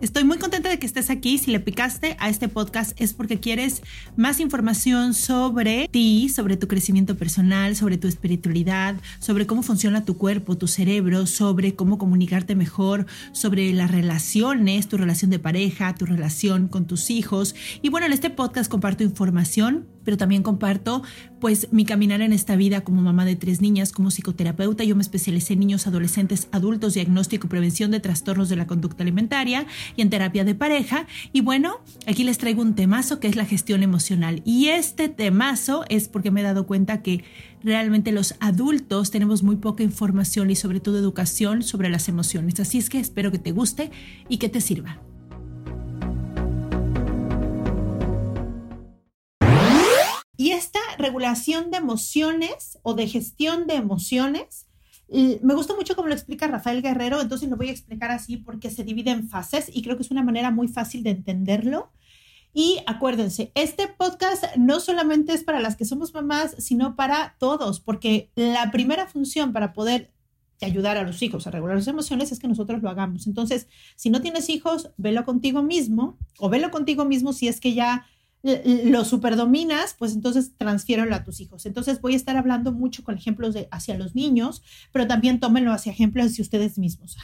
Estoy muy contenta de que estés aquí. Si le picaste a este podcast es porque quieres más información sobre ti, sobre tu crecimiento personal, sobre tu espiritualidad, sobre cómo funciona tu cuerpo, tu cerebro, sobre cómo comunicarte mejor, sobre las relaciones, tu relación de pareja, tu relación con tus hijos. Y bueno, en este podcast comparto información pero también comparto pues mi caminar en esta vida como mamá de tres niñas, como psicoterapeuta. Yo me especialicé en niños, adolescentes, adultos, diagnóstico y prevención de trastornos de la conducta alimentaria y en terapia de pareja. Y bueno, aquí les traigo un temazo que es la gestión emocional. Y este temazo es porque me he dado cuenta que realmente los adultos tenemos muy poca información y sobre todo educación sobre las emociones. Así es que espero que te guste y que te sirva. Y esta regulación de emociones o de gestión de emociones, me gusta mucho cómo lo explica Rafael Guerrero, entonces lo voy a explicar así porque se divide en fases y creo que es una manera muy fácil de entenderlo. Y acuérdense, este podcast no solamente es para las que somos mamás, sino para todos, porque la primera función para poder ayudar a los hijos a regular las emociones es que nosotros lo hagamos. Entonces, si no tienes hijos, velo contigo mismo o velo contigo mismo si es que ya lo superdominas, pues entonces transfiéralo a tus hijos. Entonces voy a estar hablando mucho con ejemplos de hacia los niños, pero también tómenlo hacia ejemplos hacia ustedes mismos.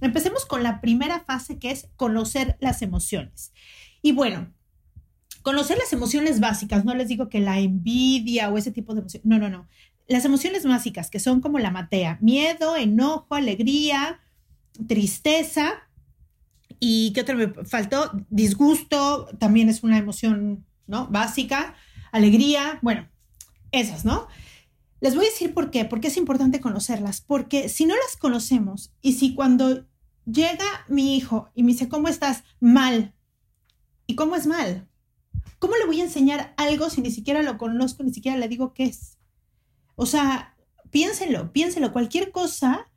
Empecemos con la primera fase que es conocer las emociones. Y bueno, conocer las emociones básicas, no les digo que la envidia o ese tipo de emociones, no, no, no. Las emociones básicas que son como la matea, miedo, enojo, alegría, tristeza, ¿Y qué otro me faltó? Disgusto, también es una emoción, ¿no? Básica. Alegría, bueno, esas, ¿no? Les voy a decir por qué, porque es importante conocerlas, porque si no las conocemos y si cuando llega mi hijo y me dice, ¿cómo estás? Mal. ¿Y cómo es mal? ¿Cómo le voy a enseñar algo si ni siquiera lo conozco, ni siquiera le digo qué es? O sea, piénselo, piénselo, cualquier cosa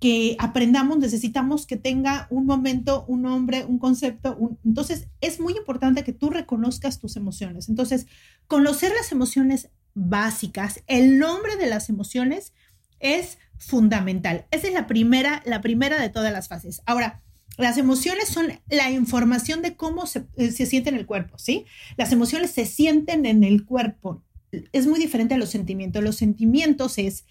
que aprendamos, necesitamos que tenga un momento, un nombre, un concepto. Entonces, es muy importante que tú reconozcas tus emociones. Entonces, conocer las emociones básicas, el nombre de las emociones es fundamental. Esa es la primera, la primera de todas las fases. Ahora, las emociones son la información de cómo se, eh, se siente en el cuerpo, ¿sí? Las emociones se sienten en el cuerpo. Es muy diferente a los sentimientos. Los sentimientos es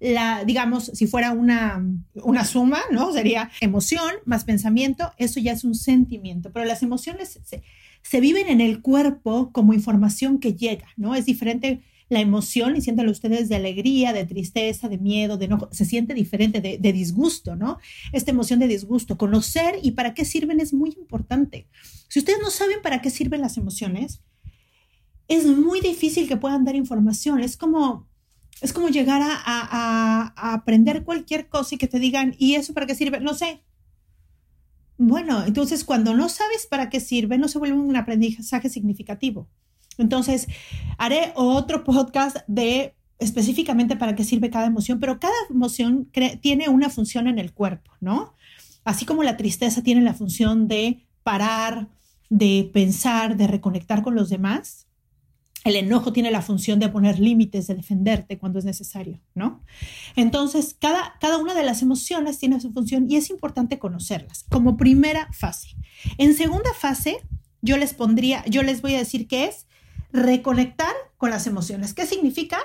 la, digamos, si fuera una, una suma, ¿no? Sería emoción más pensamiento, eso ya es un sentimiento, pero las emociones se, viven en el cuerpo como información que llega, ¿no? Es diferente la emoción, y siéntalo ustedes de alegría, de tristeza, de miedo, de enojo, se siente diferente, de, de, disgusto, ¿no? Esta emoción de disgusto, conocer y para qué sirven es muy importante. Si ustedes no saben para qué sirven las emociones, es muy difícil que puedan dar información. Es como, es como llegar a, aprender cualquier cosa y que te digan, ¿y eso para qué sirve? No sé. Bueno, entonces cuando no sabes para qué sirve, no se vuelve un aprendizaje significativo. Entonces, haré otro podcast de específicamente para qué sirve cada emoción, pero cada emoción tiene una función en el cuerpo, ¿no? Así como la tristeza tiene la función de parar, de pensar, de reconectar con los demás, el enojo tiene la función de poner límites, de defenderte cuando es necesario, ¿no? Entonces, cada, cada una de las emociones tiene su función y es importante conocerlas como primera fase. En segunda fase, yo les pondría, yo les voy a decir que es reconectar con las emociones. ¿Qué significa?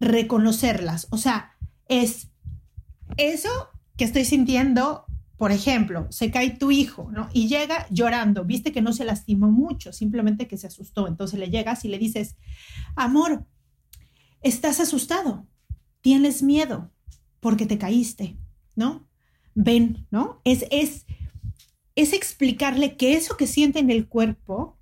Reconocerlas. O sea, es eso que estoy sintiendo por ejemplo, se cae tu hijo, ¿no? Y llega llorando, viste que no se lastimó mucho, simplemente que se asustó. Entonces le llegas y le dices, amor, estás asustado, tienes miedo porque te caíste, ¿no? Ven, ¿no? Es, es, es explicarle que eso que siente en el cuerpo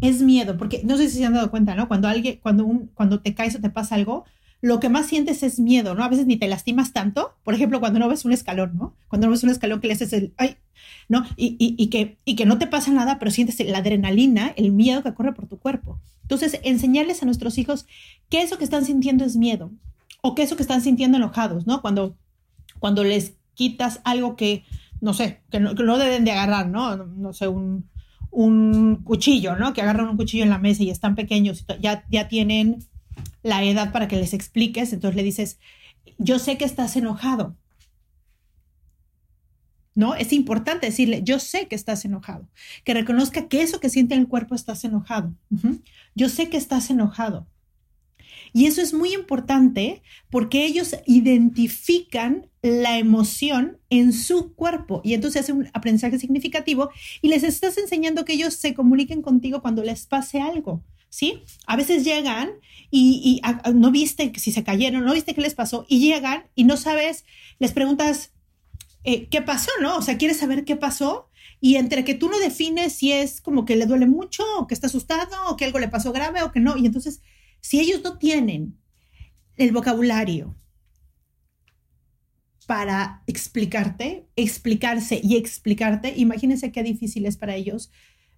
es miedo, porque no sé si se han dado cuenta, ¿no? Cuando alguien, cuando, un, cuando te caes o te pasa algo, lo que más sientes es miedo, ¿no? A veces ni te lastimas tanto. Por ejemplo, cuando no ves un escalón, ¿no? Cuando no ves un escalón que le haces el, ay, ¿no? Y, y, que, y que no te pasa nada, pero sientes la adrenalina, el miedo que corre por tu cuerpo. Entonces, enseñarles a nuestros hijos que eso que están sintiendo es miedo o que eso que están sintiendo enojados, ¿no? Cuando, cuando les quitas algo que, no sé, que no, que no deben de agarrar, ¿no? No sé, un, un cuchillo, ¿no? Que agarran un cuchillo en la mesa y están pequeños, ya, ya tienen la edad para que les expliques, entonces le dices, yo sé que estás enojado. ¿No? Es importante decirle, yo sé que estás enojado, que reconozca que eso que siente en el cuerpo estás enojado. Yo sé que estás enojado. Y eso es muy importante porque ellos identifican la emoción en su cuerpo y entonces hace un aprendizaje significativo y les estás enseñando que ellos se comuniquen contigo cuando les pase algo. ¿Sí? A veces llegan y, no viste si se cayeron, no viste qué les pasó y llegan y no sabes, les preguntas eh, qué pasó, ¿no? O sea, quieres saber qué pasó y entre que tú no defines si es como que le duele mucho o que está asustado o que algo le pasó grave o que no. Y entonces, si ellos no tienen el vocabulario para explicarte, explicarse y explicarte, imagínense qué difícil es para ellos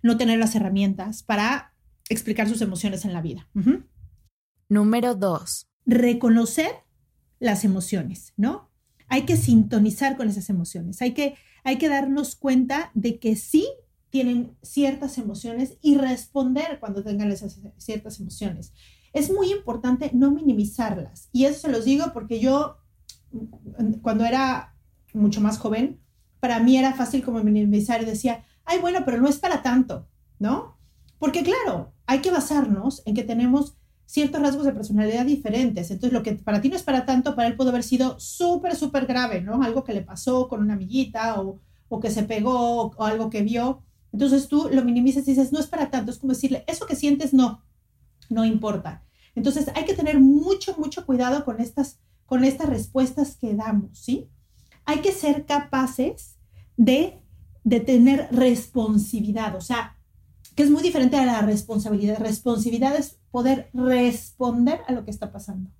no tener las herramientas para explicar sus emociones en la vida. Número dos. Reconocer las emociones, ¿no? Hay que sintonizar con esas emociones, hay que, hay que darnos cuenta de que sí tienen ciertas emociones y responder cuando tengan esas ciertas emociones. Es muy importante no minimizarlas. Y eso se los digo porque yo, cuando era mucho más joven, para mí era fácil como minimizar y decía, ay, bueno, pero no es para tanto, ¿no? Porque claro, hay que basarnos en que tenemos ciertos rasgos de personalidad diferentes. Entonces, lo que para ti no es para tanto, para él pudo haber sido súper, súper grave, ¿no? Algo que le pasó con una amiguita o, o que se pegó o, algo que vio. Entonces tú lo minimizas y dices, no es para tanto. Es como decirle, eso que sientes no, no importa. Entonces hay que tener mucho, mucho cuidado con estas, con estas respuestas que damos, ¿sí? Hay que ser capaces de, de tener responsividad, o sea, que es muy diferente a la responsabilidad. Responsabilidad es poder responder a lo que está pasando,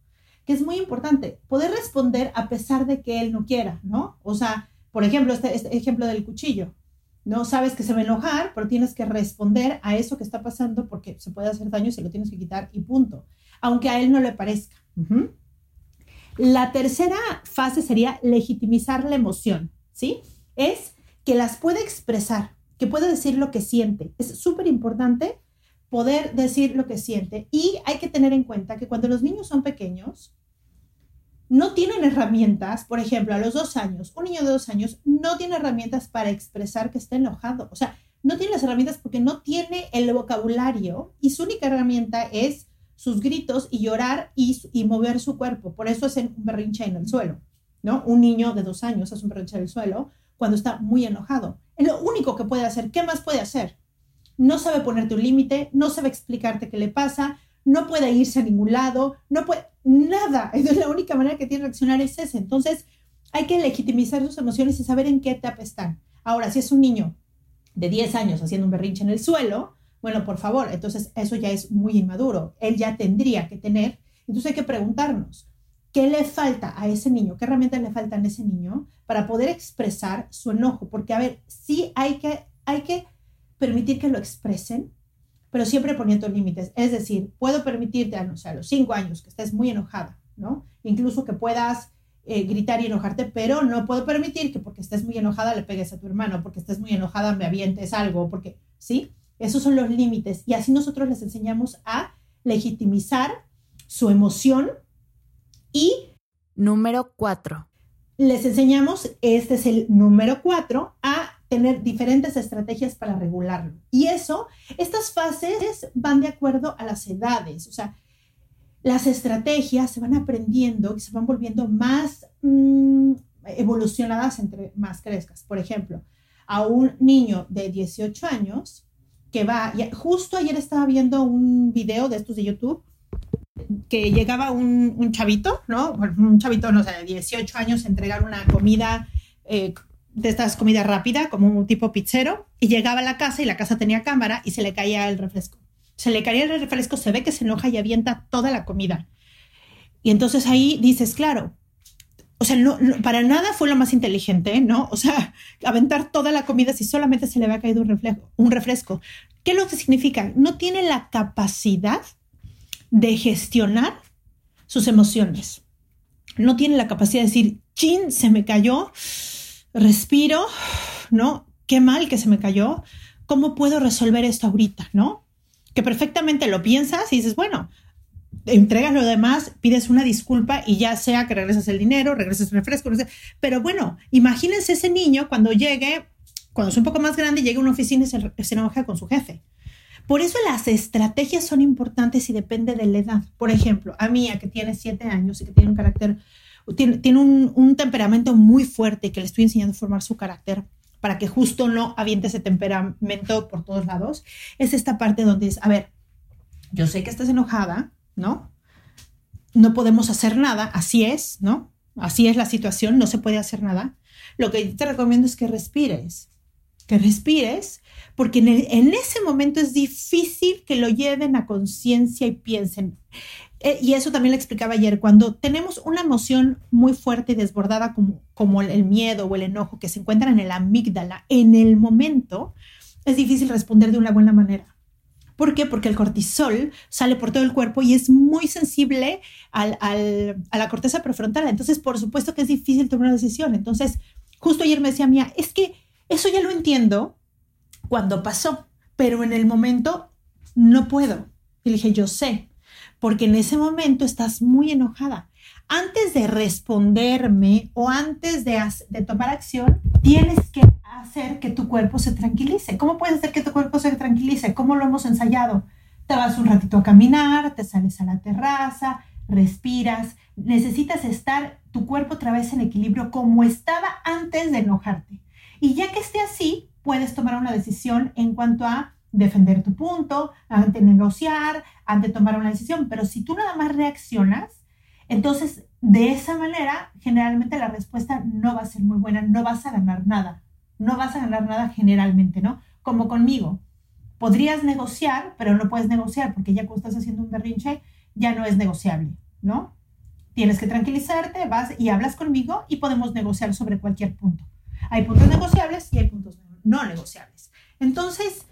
que es muy importante, poder responder a pesar de que él no quiera, ¿no? O sea, por ejemplo, este, este ejemplo del cuchillo, no sabes que se va a enojar, pero tienes que responder a eso que está pasando porque se puede hacer daño y se lo tienes que quitar y punto, aunque a él no le parezca. La tercera fase sería legitimizar la emoción, ¿sí? Es que las puede expresar, que pueda decir lo que siente. Es súper importante poder decir lo que siente y hay que tener en cuenta que cuando los niños son pequeños, no tienen herramientas, por ejemplo, a los dos años, un niño de dos años no tiene herramientas para expresar que está enojado. O sea, no tiene las herramientas porque no tiene el vocabulario y su única herramienta es sus gritos y llorar y, y mover su cuerpo. Por eso hacen un berrinche en el suelo, ¿no? Un niño de dos años hace un berrinche en el suelo cuando está muy enojado. Lo único que puede hacer. ¿Qué más puede hacer? No sabe ponerte un límite, no sabe explicarte qué le pasa, no puede irse a ningún lado, no puede nada. Entonces la única manera que tiene de reaccionar es esa. Entonces hay que legitimizar sus emociones y saber en qué etapa están. Ahora, si es un niño de 10 años haciendo un berrinche en el suelo, bueno, por favor, entonces eso ya es muy inmaduro. Él ya tendría que tener, entonces hay que preguntarnos, ¿Qué le falta a ese niño? ¿Qué herramientas le faltan a ese niño para poder expresar su enojo? Porque, a ver, sí hay que, hay que permitir que lo expresen, pero siempre poniendo límites. Es decir, puedo permitirte no sé, a los cinco años que estés muy enojada, ¿no? Incluso que puedas eh, gritar y enojarte, pero no puedo permitir que porque estés muy enojada le pegues a tu hermano, porque estés muy enojada me avientes algo, porque, ¿sí? Esos son los límites. Y así nosotros les enseñamos a legitimizar su emoción y número cuatro. Les enseñamos, este es el número cuatro, a tener diferentes estrategias para regularlo. Y eso, estas fases van de acuerdo a las edades, o sea, las estrategias se van aprendiendo y se van volviendo más, mm, evolucionadas entre más crezcas. Por ejemplo, a un niño de 18 años que va, justo ayer estaba viendo un video de estos de YouTube, que llegaba un, un chavito, ¿no? Un chavito, no sé, de 18 años entregar una comida eh, de estas comida rápida, como un tipo pizzero, y llegaba a la casa y la casa tenía cámara y se le caía el refresco. Se le caía el refresco, se ve que se enoja y avienta toda la comida. Y entonces ahí dices, claro, o sea, no, para nada fue lo más inteligente, ¿no? O sea, aventar toda la comida si solamente se le había caído un, reflejo, un refresco. ¿Qué es lo que significa? No tiene la capacidad de gestionar sus emociones. No tiene la capacidad de decir, chin, se me cayó, respiro, ¿no? Qué mal que se me cayó. ¿Cómo puedo resolver esto ahorita, no? Que perfectamente lo piensas y dices, bueno, entregas lo demás, pides una disculpa y ya sea que regresas el dinero, regresas el refresco, no sé. Pero bueno, imagínense ese niño cuando llegue, cuando es un poco más grande, llegue a una oficina y se, se con su jefe. Por eso las estrategias son importantes y depende de la edad. Por ejemplo, a Mía, que tiene siete años y que tiene un carácter, tiene, tiene un, un, temperamento muy fuerte que le estoy enseñando a formar su carácter para que justo no aviente ese temperamento por todos lados, es esta parte donde es, a ver, yo sé que estás enojada, ¿no? No podemos hacer nada, así es, ¿no? Así es la situación, no se puede hacer nada. Lo que te recomiendo es que respires, que respires, porque en, en ese momento es difícil que lo lleven a conciencia y piensen. Eh, y eso también le explicaba ayer, cuando tenemos una emoción muy fuerte y desbordada como, como el miedo o el enojo que se encuentran en el amígdala, en el momento, es difícil responder de una buena manera. ¿Por qué? Porque el cortisol sale por todo el cuerpo y es muy sensible al, al, a la corteza prefrontal. Entonces, por supuesto que es difícil tomar una decisión. Entonces, justo ayer me decía Mía, es que eso ya lo entiendo cuando pasó, pero en el momento no puedo. Y le dije, yo sé, porque en ese momento estás muy enojada. Antes de responderme o antes de, de tomar acción, tienes que hacer que tu cuerpo se tranquilice. ¿Cómo puedes hacer que tu cuerpo se tranquilice? ¿Cómo lo hemos ensayado? Te vas un ratito a caminar, te sales a la terraza, respiras. Necesitas estar tu cuerpo otra vez en equilibrio como estaba antes de enojarte. Y ya que esté así, puedes tomar una decisión en cuanto a defender tu punto, ante negociar, ante tomar una decisión. Pero si tú nada más reaccionas, entonces de esa manera generalmente la respuesta no va a ser muy buena, no vas a ganar nada no vas a ganar nada generalmente, ¿no? Como conmigo. Podrías negociar, pero no puedes negociar porque ya cuando estás haciendo un berrinche, ya no es negociable, ¿no? Tienes que tranquilizarte, vas y hablas conmigo y podemos negociar sobre cualquier punto. Hay puntos negociables y hay puntos no negociables. Entonces,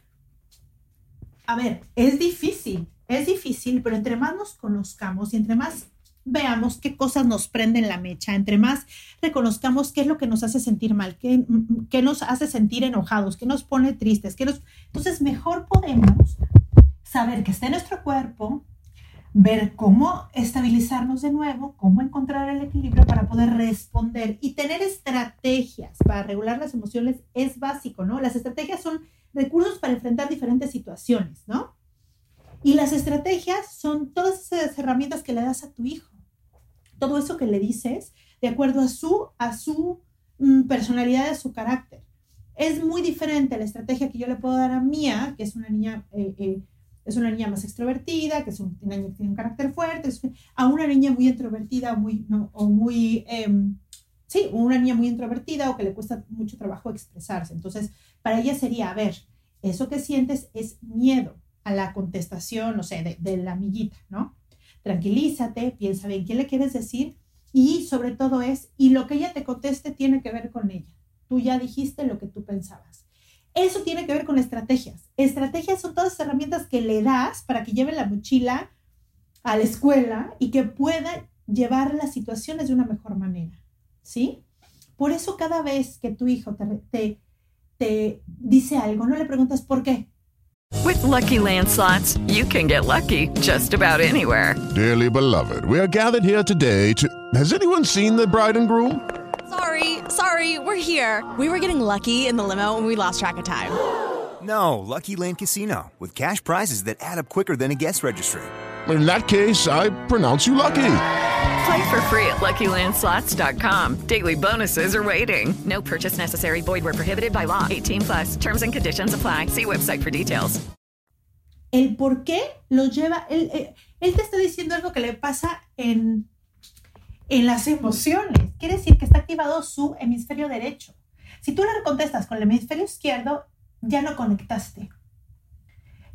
a ver, es difícil, es difícil, pero entre más nos conozcamos y entre más veamos qué cosas nos prenden la mecha, entre más reconozcamos qué es lo que nos hace sentir mal, qué, qué nos hace sentir enojados, qué nos pone tristes, qué nos... Entonces mejor podemos saber que está en nuestro cuerpo, ver cómo estabilizarnos de nuevo, cómo encontrar el equilibrio para poder responder y tener estrategias para regular las emociones es básico, ¿no? Las estrategias son recursos para enfrentar diferentes situaciones, ¿no? Y las estrategias son todas esas herramientas que le das a tu hijo. Todo eso que le dices de acuerdo a su, a su mm, personalidad, a su carácter. Es muy diferente la estrategia que yo le puedo dar a Mía, que es una niña, eh, eh, es una niña más extrovertida, que es una niña que tiene un carácter fuerte, a una niña muy introvertida muy, no, o muy, eh, sí, una niña muy introvertida o que le cuesta mucho trabajo expresarse. Entonces, para ella sería, a ver, eso que sientes es miedo a la contestación, no sé, de, la amiguita, ¿no? Tranquilízate, piensa bien qué le quieres decir y sobre todo es, y lo que ella te conteste tiene que ver con ella. Tú ya dijiste lo que tú pensabas. Eso tiene que ver con estrategias. Estrategias son todas las herramientas que le das para que lleve la mochila a la escuela y que pueda llevar las situaciones de una mejor manera. ¿Sí? Por eso cada vez que tu hijo te, te, te dice algo, no le preguntas por qué, With lucky landslots, you can get lucky just about anywhere. Dearly beloved, we are gathered here today to. Has anyone seen the bride and groom? Sorry, sorry, we're here. We were getting lucky in the limo and we lost track of time. No, Lucky Land Casino, with cash prizes that add up quicker than a guest registry. In that case, I pronounce you lucky. Play for free at LuckyLandSlots.com. Daily bonuses are waiting. No purchase necessary. Void were prohibited by law. 18 plus. Terms and conditions apply. See website for details. El por qué lo lleva, él, él, eh, él te está diciendo algo que le pasa en, en las emociones. Quiere decir que está activado su hemisferio derecho. Si tú le contestas con el hemisferio izquierdo, ya no conectaste.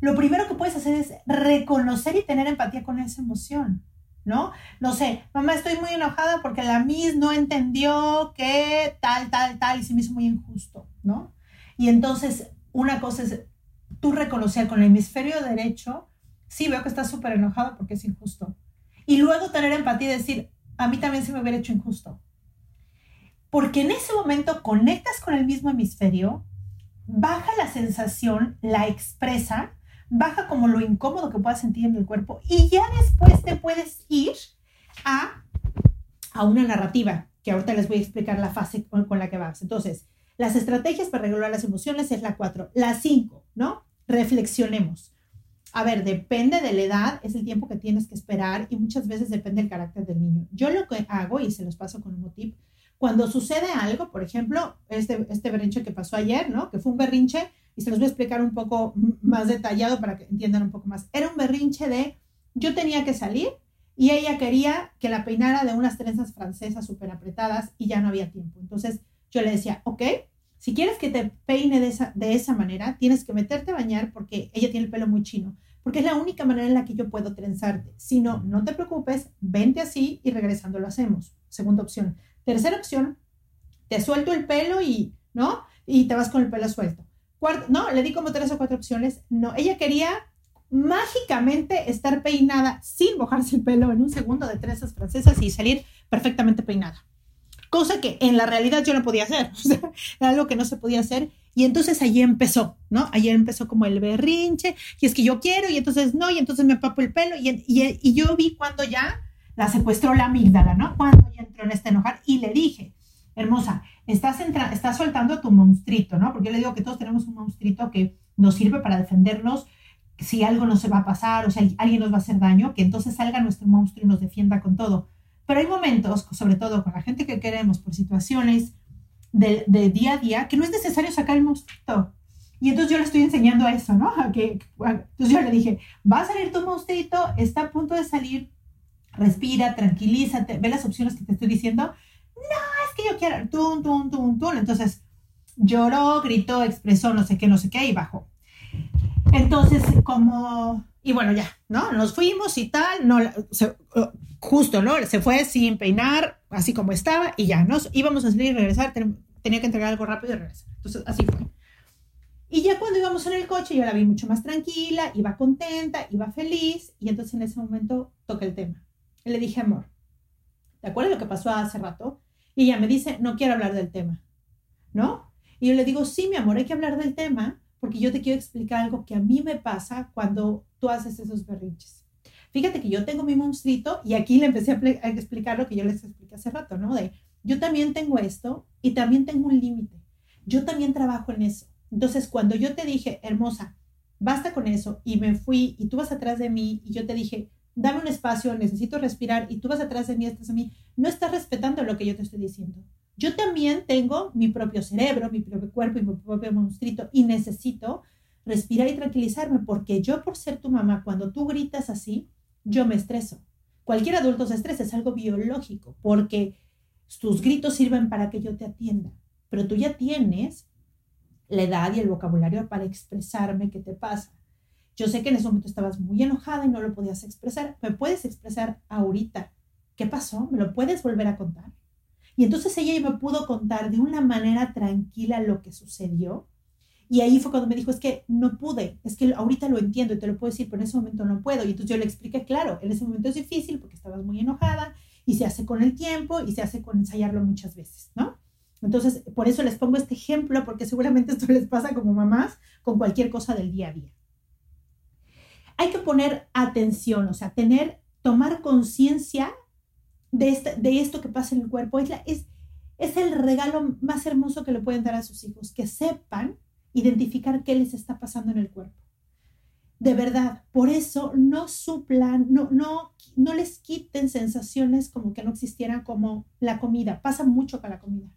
Lo primero que puedes hacer es reconocer y tener empatía con esa emoción. ¿no? No sé, mamá, estoy muy enojada porque la Miss no entendió que tal, tal, tal, y se me hizo muy injusto, ¿no? Y entonces, una cosa es tú reconocer con el hemisferio derecho, sí, veo que estás súper enojado porque es injusto. Y luego tener empatía y decir, a mí también se me hubiera hecho injusto. Porque en ese momento conectas con el mismo hemisferio, baja la sensación, la expresa, baja como lo incómodo que puedas sentir en el cuerpo y ya después te puedes ir a, a una narrativa, que ahorita les voy a explicar la fase con, con la que vas. Entonces, las estrategias para regular las emociones es la 4. La 5, ¿no? Reflexionemos. A ver, depende de la edad, es el tiempo que tienes que esperar y muchas veces depende del carácter del niño. Yo lo que hago, y se los paso con un tip, cuando sucede algo, por ejemplo, este, este berrinche que pasó ayer, ¿no? Que fue un berrinche, y se los voy a explicar un poco más detallado para que entiendan un poco más. Era un berrinche de yo tenía que salir y ella quería que la peinara de unas trenzas francesas súper apretadas y ya no había tiempo. Entonces yo le decía, ok, si quieres que te peine de esa, de esa manera, tienes que meterte a bañar porque ella tiene el pelo muy chino, porque es la única manera en la que yo puedo trenzarte. Si no, no te preocupes, vente así y regresando lo hacemos. Segunda opción. Tercera opción, te suelto el pelo y, ¿no? Y te vas con el pelo suelto. Cuarto, no, le di como tres o cuatro opciones. No, ella quería mágicamente estar peinada sin mojarse el pelo en un segundo de trenzas francesas y salir perfectamente peinada. Cosa que en la realidad yo no podía hacer. O sea, algo que no se podía hacer. Y entonces allí empezó, ¿no? Ayer empezó como el berrinche, y es que yo quiero, y entonces no, y entonces me papo el pelo, y, y, y yo vi cuando ya la secuestró la amígdala, ¿no? Cuando ya entró en este enojar, y le dije, hermosa, estás, entra estás soltando tu monstruito, ¿no? Porque yo le digo que todos tenemos un monstruito que nos sirve para defendernos si algo nos va a pasar o si alguien nos va a hacer daño, que entonces salga nuestro monstruo y nos defienda con todo. Pero hay momentos, sobre todo con la gente que queremos, por situaciones de, día a día, que no es necesario sacar el monstruito. Y entonces yo le estoy enseñando a eso, ¿no? Entonces yo le dije, va a salir tu monstruito, está a punto de salir, respira, tranquilízate, ve las opciones que te estoy diciendo. No, es que yo quiero, tun, tun, tun, tun. Entonces lloró, gritó, expresó no sé qué, no sé qué y bajó. Entonces, como, y bueno, ya, ¿no? Nos fuimos y tal, no, se, justo, ¿no? Se fue sin peinar, así como estaba, y ya, nos íbamos a salir y regresar, tenía que entregar algo rápido y regresar. Entonces, así fue. Y ya cuando íbamos en el coche, yo la vi mucho más tranquila, iba contenta, iba feliz, y entonces en ese momento toqué el tema. Y le dije, amor, ¿te acuerdas lo que pasó hace rato? Y ella me dice, no quiero hablar del tema, ¿no? Y yo le digo, sí, mi amor, hay que hablar del tema, porque yo te quiero explicar algo que a mí me pasa cuando tú haces esos berrinches. Fíjate que yo tengo mi monstruito y aquí le empecé a, a, explicar lo que yo les expliqué hace rato, ¿no? De yo también tengo esto y también tengo un límite. Yo también trabajo en eso. Entonces, cuando yo te dije, hermosa, basta con eso y me fui y tú vas atrás de mí y yo te dije, dame un espacio, necesito respirar y tú vas atrás de mí, estás a mí, no estás respetando lo que yo te estoy diciendo. Yo también tengo mi propio cerebro, mi propio cuerpo y mi propio monstruito y necesito respirar y tranquilizarme porque yo por ser tu mamá, cuando tú gritas así, yo me estreso. Cualquier adulto se estresa, es algo biológico porque tus gritos sirven para que yo te atienda, pero tú ya tienes la edad y el vocabulario para expresarme qué te pasa. Yo sé que en ese momento estabas muy enojada y no lo podías expresar. ¿Me puedes expresar ahorita? ¿Qué pasó? ¿Me lo puedes volver a contar? Y entonces ella me pudo contar de una manera tranquila lo que sucedió. Y ahí fue cuando me dijo, es que no pude, es que ahorita lo entiendo y te lo puedo decir, pero en ese momento no puedo. Y entonces yo le expliqué, claro, en ese momento es difícil porque estabas muy enojada y se hace con el tiempo y se hace con ensayarlo muchas veces, ¿no? Entonces, por eso les pongo este ejemplo, porque seguramente esto les pasa como mamás con cualquier cosa del día a día. Hay que poner atención, o sea, tener, tomar conciencia de, este, de esto que pasa en el cuerpo. Es, la, es, es el regalo más hermoso que le pueden dar a sus hijos, que sepan identificar qué les está pasando en el cuerpo. De verdad, por eso no suplan, no, no, no les quiten sensaciones como que no existieran como la comida. Pasa mucho con la comida.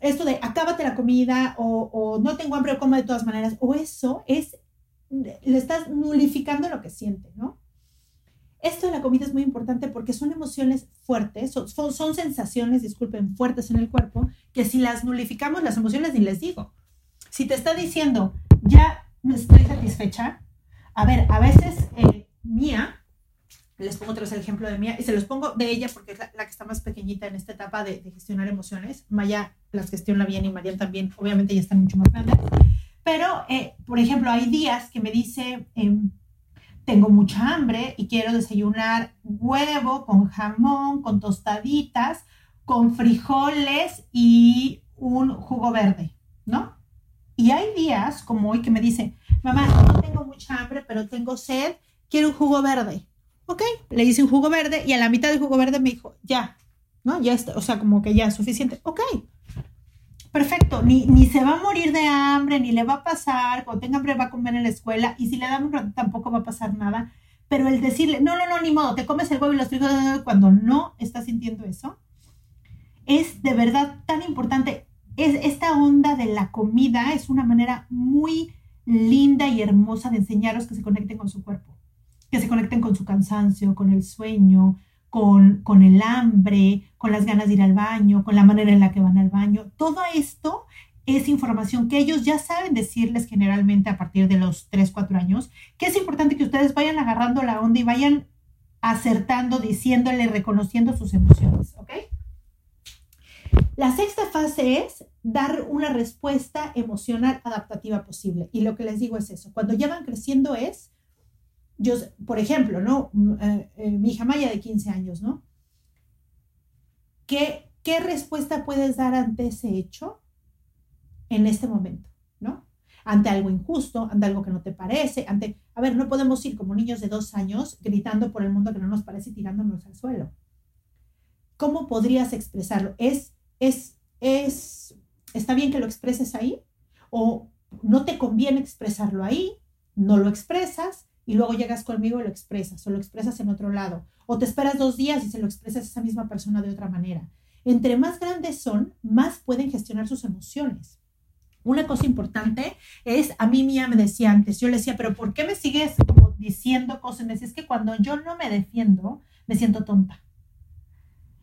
Esto de acábate la comida o, no tengo hambre o como de todas maneras, o eso es, le estás nulificando lo que siente, ¿no? Esto de la comida es muy importante porque son emociones fuertes, son, son, sensaciones, disculpen, fuertes en el cuerpo, que si las nulificamos, las emociones ni les digo. Si te está diciendo, ya me estoy satisfecha, a ver, a veces eh, Mía, les pongo otra vez el ejemplo de Mía, y se los pongo de ella porque es la, que está más pequeñita en esta etapa de, de, gestionar emociones. Maya las gestiona bien y María también, obviamente ya están mucho más grandes. Pero, eh, por ejemplo, hay días que me dice, eh, tengo mucha hambre y quiero desayunar huevo con jamón, con tostaditas, con frijoles y un jugo verde, ¿no? Y hay días como hoy que me dice, mamá, no mucha hambre, pero tengo sed, quiero un jugo verde. Ok, le hice un jugo verde y a la mitad del jugo verde me dijo, ya, ¿no? Ya está, o sea, como que ya es suficiente. Ok, perfecto, ni, ni se va a morir de hambre, ni le va a pasar, cuando tenga hambre va a comer en la escuela y si le damos tampoco va a pasar nada. Pero el decirle, no, no, no, ni modo, te comes el huevo y los frijoles cuando no está sintiendo eso, es de verdad tan importante. Es, esta onda de la comida es una manera muy linda y hermosa de enseñaros que se conecten con su cuerpo, que se conecten con su cansancio, con el sueño, con, con el hambre, con las ganas de ir al baño, con la manera en la que van al baño. Todo esto es información que ellos ya saben decirles generalmente a partir de los 3, 4 años, que es importante que ustedes vayan agarrando la onda y vayan acertando, diciéndole, reconociendo sus emociones, ¿ok? La sexta fase es dar una respuesta emocional adaptativa posible. Y lo que les digo es eso. Cuando ya van creciendo es, yo, por ejemplo, ¿no? Eh, eh, mi hija Maya de 15 años, ¿no? ¿Qué, ¿Qué respuesta puedes dar ante ese hecho en este momento, ¿no? Ante algo injusto, ante algo que no te parece, ante, a ver, no podemos ir como niños de dos años gritando por el mundo que no nos parece y tirándonos al suelo. ¿Cómo podrías expresarlo? ¿Es, es, es, está bien que lo expreses ahí? ¿O no te conviene expresarlo ahí? No lo expresas y luego llegas conmigo y lo expresas o lo expresas en otro lado. O te esperas dos días y se lo expresas a esa misma persona de otra manera. Entre más grandes son, más pueden gestionar sus emociones. Una cosa importante es, a mí Mía me decía antes, yo le decía, pero ¿por qué me sigues diciendo cosas? Me decía, es que cuando yo no me defiendo, me siento tonta.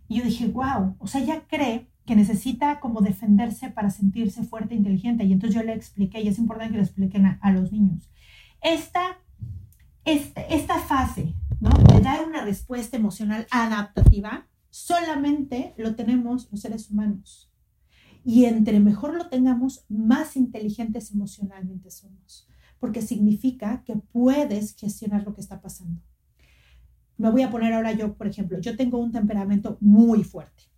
Y yo dije, wow, o sea, ya cree que necesita como defenderse para sentirse fuerte e inteligente. Y entonces yo le expliqué, y es importante que lo expliquen a, los niños. Esta esta fase ¿no? de dar una respuesta emocional adaptativa solamente lo tenemos los seres humanos. Y entre mejor lo tengamos, más inteligentes emocionalmente somos, porque significa que puedes gestionar lo que está pasando. Me voy a poner ahora yo, por ejemplo, yo tengo un temperamento muy fuerte,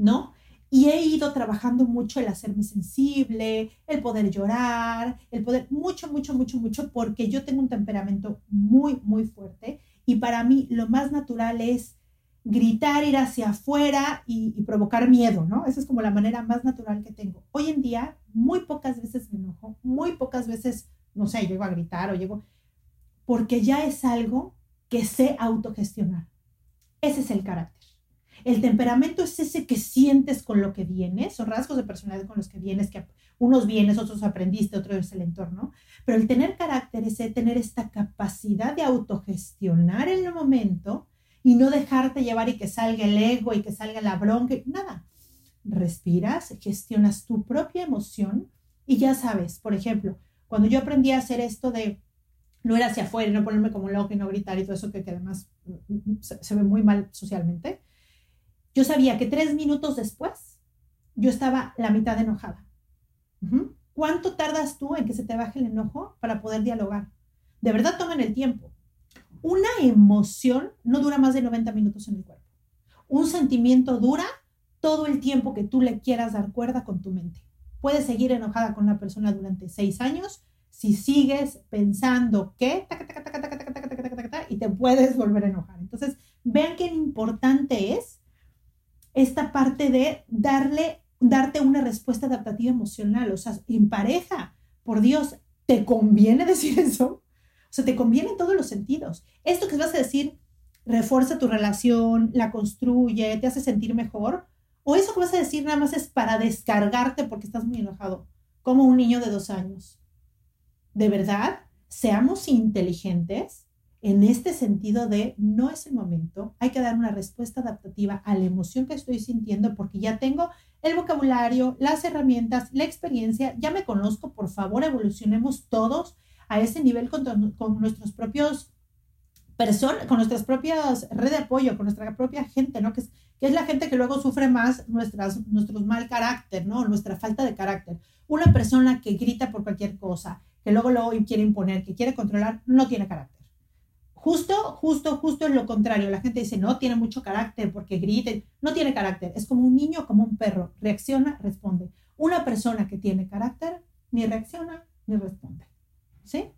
¿no? Y he ido trabajando mucho el hacerme sensible, el poder llorar, el poder, mucho, mucho, mucho, mucho, porque yo tengo un temperamento muy, muy fuerte y para mí lo más natural es gritar, ir hacia afuera y, provocar miedo, ¿no? Esa es como la manera más natural que tengo. Hoy en día, muy pocas veces me enojo, muy pocas veces, no sé, llego a gritar o llego, porque ya es algo que sé autogestionar. Ese es el carácter. El temperamento es ese que sientes con lo que vienes, son rasgos de personalidad con los que vienes, que unos vienes, otros aprendiste, otro es el entorno, pero el tener carácter es tener esta capacidad de autogestionar en el momento y no dejarte llevar y que salga el ego y que salga la bronca, nada. Respiras, gestionas tu propia emoción y ya sabes, por ejemplo, cuando yo aprendí a hacer esto de no ir hacia afuera no ponerme como loco y no gritar y todo eso que, además mm, mm, se ve muy mal socialmente, yo sabía que tres minutos después yo estaba la mitad enojada. ¿Cuánto tardas tú en que se te baje el enojo para poder dialogar? De verdad tomen el tiempo. Una emoción no dura más de 90 minutos en el cuerpo. Un sentimiento dura todo el tiempo que tú le quieras dar cuerda con tu mente. Puedes seguir enojada con una persona durante seis años si sigues pensando que y te puedes volver a enojar. Entonces, vean qué importante es esta parte de darle, darte una respuesta adaptativa emocional. O sea, en pareja, por Dios, ¿te conviene decir eso? O sea, te conviene en todos los sentidos. Esto que vas a decir refuerza tu relación, la construye, te hace sentir mejor. O eso que vas a decir nada más es para descargarte porque estás muy enojado, como un niño de dos años. De verdad, seamos inteligentes en este sentido de no es el momento, hay que dar una respuesta adaptativa a la emoción que estoy sintiendo porque ya tengo el vocabulario, las herramientas, la experiencia, ya me conozco, por favor, evolucionemos todos a ese nivel con, nuestros propios personas, con nuestras propias redes de apoyo, con nuestra propia gente, ¿no? Que es, que es la gente que luego sufre más nuestras, nuestros mal carácter, ¿no? Nuestra falta de carácter. Una persona que grita por cualquier cosa, que luego luego quiere imponer, que quiere controlar, no tiene carácter. Justo, justo, justo es lo contrario. La gente dice, no, tiene mucho carácter porque grita. No tiene carácter. Es como un niño, como un perro. Reacciona, responde. Una persona que tiene carácter ni reacciona ni responde. ¿Sí?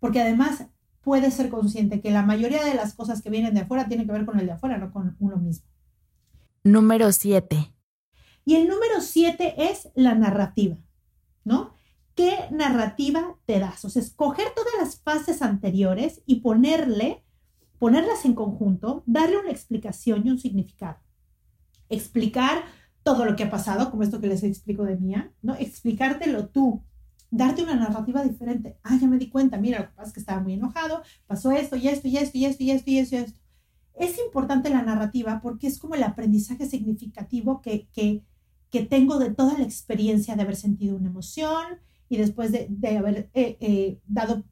Porque además puede ser consciente que la mayoría de las cosas que vienen de afuera tienen que ver con el de afuera, no con uno mismo. Número 7. Y el número 7 es la narrativa, ¿no? ¿Qué narrativa te das? O sea, escoger todas las fases anteriores y ponerle, ponerlas en conjunto, darle una explicación y un significado. Explicar todo lo que ha pasado, como esto que les explico de mía, ¿no? Explicártelo tú, darte una narrativa diferente. Ah, ya me di cuenta, mira, lo que pasa es que estaba muy enojado, pasó esto y esto y esto y esto y esto y esto y esto. Es importante la narrativa porque es como el aprendizaje significativo que, que, que tengo de toda la experiencia de haber sentido una emoción, y después de, haber eh, eh, dado,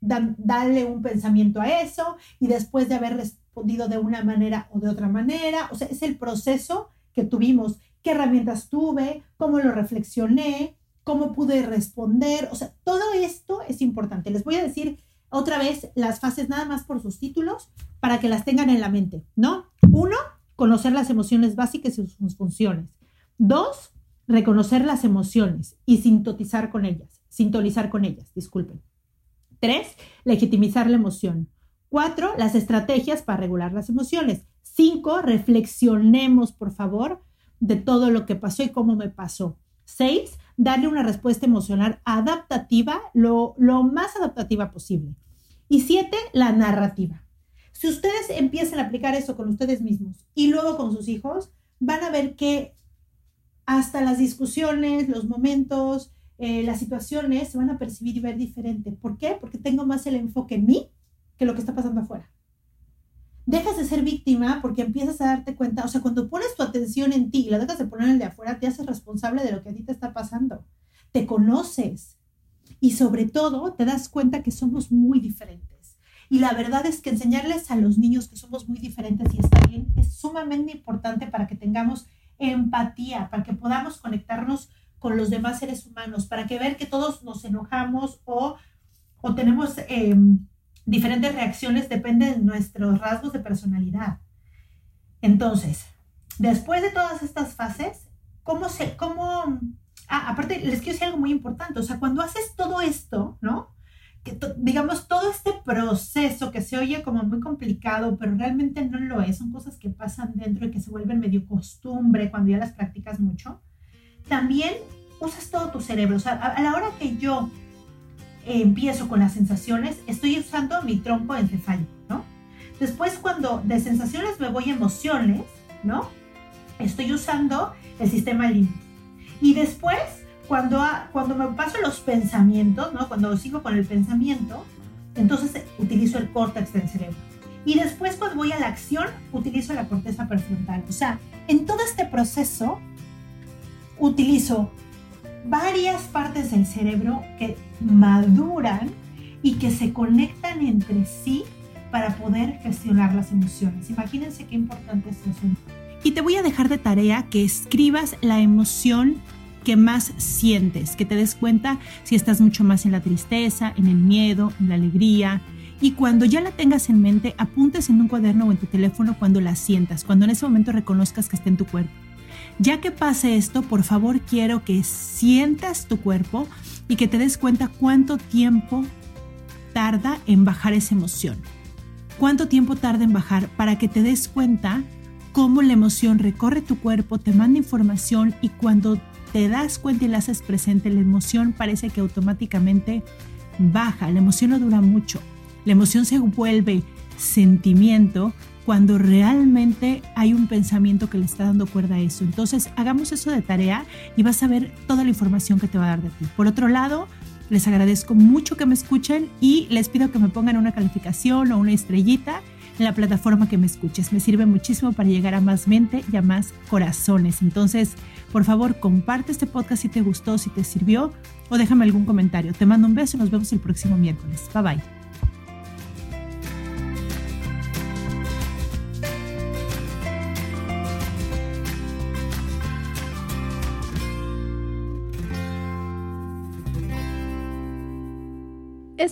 darle un pensamiento a eso y después de haber respondido de una manera o de otra manera. O sea, es el proceso que tuvimos, qué herramientas tuve, cómo lo reflexioné, cómo pude responder. O sea, todo esto es importante. Les voy a decir otra vez las fases nada más por sus títulos para que las tengan en la mente, ¿no? Uno, conocer las emociones básicas y sus funciones. Dos, reconocer las emociones y sintonizar con ellas, sintonizar con ellas, disculpen. Tres, legitimizar la emoción. Cuatro, las estrategias para regular las emociones. Cinco, reflexionemos, por favor, de todo lo que pasó y cómo me pasó. Seis, darle una respuesta emocional adaptativa, lo, lo más adaptativa posible. Y siete, la narrativa. Si ustedes empiezan a aplicar eso con ustedes mismos y luego con sus hijos, van a ver que hasta las discusiones, los momentos, eh, las situaciones se van a percibir y ver diferente. ¿Por qué? Porque tengo más el enfoque en mí que lo que está pasando afuera. Dejas de ser víctima porque empiezas a darte cuenta, o sea, cuando pones tu atención en ti y la dejas de poner en el de afuera, te haces responsable de lo que a ti te está pasando. Te conoces y sobre todo te das cuenta que somos muy diferentes. Y la verdad es que enseñarles a los niños que somos muy diferentes y está bien es sumamente importante para que tengamos empatía, para que podamos conectarnos con los demás seres humanos, para que ver que todos nos enojamos o, o tenemos em, diferentes reacciones, depende de nuestros rasgos de personalidad. Entonces, después de todas estas fases, ¿cómo se, cómo, ah, aparte les quiero decir algo muy importante, o sea, cuando haces todo esto, ¿no? Digamos, todo este proceso que se oye como muy complicado, pero realmente no lo es, son cosas que pasan dentro y que se vuelven medio costumbre cuando ya las practicas mucho, también usas todo tu cerebro. O sea, a, la hora que yo empiezo con las sensaciones, estoy usando mi tronco encefálico, ¿no? Después, cuando de sensaciones me voy a emociones, ¿no? Estoy usando el sistema límbico. Y después cuando, cuando me paso los pensamientos, ¿no? cuando sigo con el pensamiento, entonces utilizo el córtex del cerebro. Y después cuando voy a la acción, utilizo la corteza prefrontal. O sea, en todo este proceso, utilizo varias partes del cerebro que maduran y que se conectan entre sí para poder gestionar las emociones. Imagínense qué importante es eso. Y te voy a dejar de tarea que escribas la emoción que más sientes, que te des cuenta si estás mucho más en la tristeza, en el miedo, en la alegría. Y cuando ya la tengas en mente, apuntes en un cuaderno o en tu teléfono cuando la sientas, cuando en ese momento reconozcas que está en tu cuerpo. Ya que pase esto, por favor quiero que sientas tu cuerpo y que te des cuenta cuánto tiempo tarda en bajar esa emoción. Cuánto tiempo tarda en bajar para que te des cuenta cómo la emoción recorre tu cuerpo, te manda información y cuando te das cuenta y la haces presente, la emoción parece que automáticamente baja, la emoción no dura mucho. La emoción se vuelve sentimiento cuando realmente hay un pensamiento que le está dando cuerda a eso. Entonces, hagamos eso de tarea y vas a ver toda la información que te va a dar de ti. Por otro lado, les agradezco mucho que me escuchen y les pido que me pongan una calificación o una estrellita en la plataforma que me escuches. Me sirve muchísimo para llegar a más mente y a más corazones. Entonces, por favor, comparte este podcast si te gustó, si te sirvió o déjame algún comentario. Te mando un beso y nos vemos el próximo miércoles. Bye bye.